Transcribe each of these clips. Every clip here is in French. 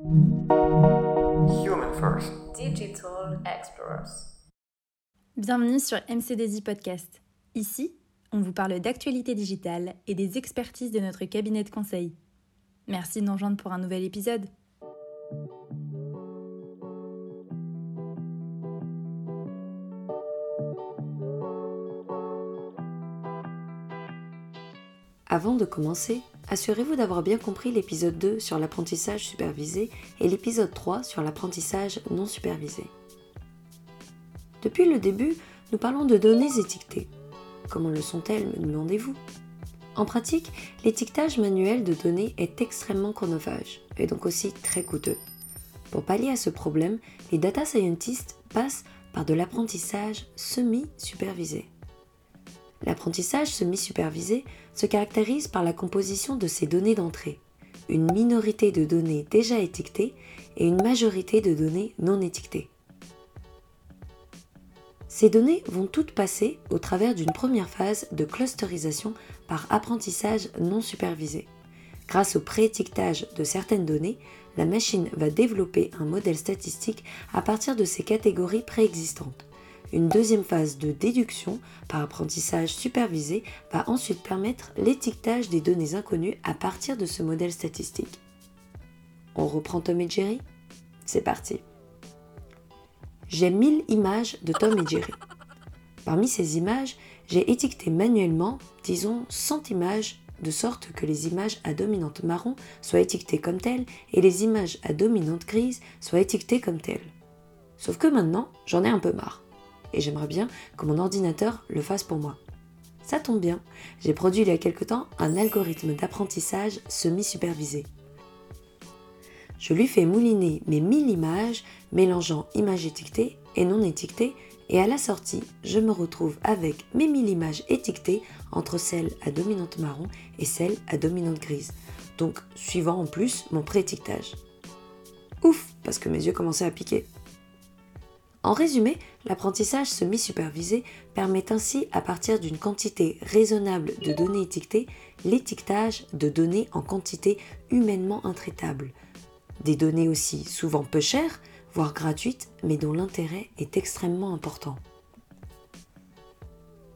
Human First. Digital Explorers. Bienvenue sur MCDZ Podcast. Ici, on vous parle d'actualité digitale et des expertises de notre cabinet de conseil. Merci de nous rejoindre pour un nouvel épisode. Avant de commencer, assurez-vous d'avoir bien compris l'épisode 2 sur l'apprentissage supervisé et l'épisode 3 sur l'apprentissage non supervisé. Depuis le début, nous parlons de données étiquetées. Comment le sont-elles, me demandez-vous? En pratique, l'étiquetage manuel de données est extrêmement chronophage et donc aussi très coûteux. Pour pallier à ce problème, les data scientists passent par de l'apprentissage semi-supervisé. L'apprentissage semi-supervisé se caractérise par la composition de ces données d'entrée, une minorité de données déjà étiquetées et une majorité de données non étiquetées. Ces données vont toutes passer au travers d'une première phase de clusterisation par apprentissage non supervisé. Grâce au préétiquetage de certaines données, la machine va développer un modèle statistique à partir de ces catégories préexistantes. Une deuxième phase de déduction par apprentissage supervisé va ensuite permettre l'étiquetage des données inconnues à partir de ce modèle statistique. On reprend Tom et Jerry? C'est parti. J'ai 1000 images de Tom et Jerry. Parmi ces images, j'ai étiqueté manuellement, disons, 100 images de sorte que les images à dominante marron soient étiquetées comme telles et les images à dominante grise soient étiquetées comme telles. Sauf que maintenant, j'en ai un peu marre. Et j'aimerais bien que mon ordinateur le fasse pour moi. Ça tombe bien, j'ai produit il y a quelque temps un algorithme d'apprentissage semi-supervisé. Je lui fais mouliner mes 1000 images, mélangeant images étiquetées et non étiquetées, et à la sortie, je me retrouve avec mes 1000 images étiquetées entre celles à dominante marron et celles à dominante grise, donc suivant en plus mon pré-étiquetage. Ouf, parce que mes yeux commençaient à piquer. En résumé, l'apprentissage semi-supervisé permet ainsi, à partir d'une quantité raisonnable de données étiquetées, l'étiquetage de données en quantité humainement intraitable. Des données aussi souvent peu chères, voire gratuites, mais dont l'intérêt est extrêmement important.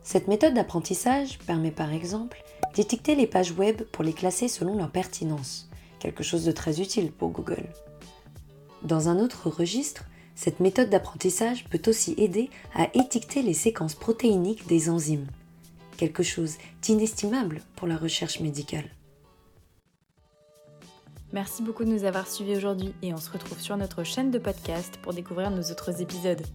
Cette méthode d'apprentissage permet par exemple d'étiqueter les pages web pour les classer selon leur pertinence, quelque chose de très utile pour Google. Dans un autre registre, cette méthode d'apprentissage peut aussi aider à étiqueter les séquences protéiniques des enzymes, quelque chose d'inestimable pour la recherche médicale. Merci beaucoup de nous avoir suivis aujourd'hui et on se retrouve sur notre chaîne de podcast pour découvrir nos autres épisodes.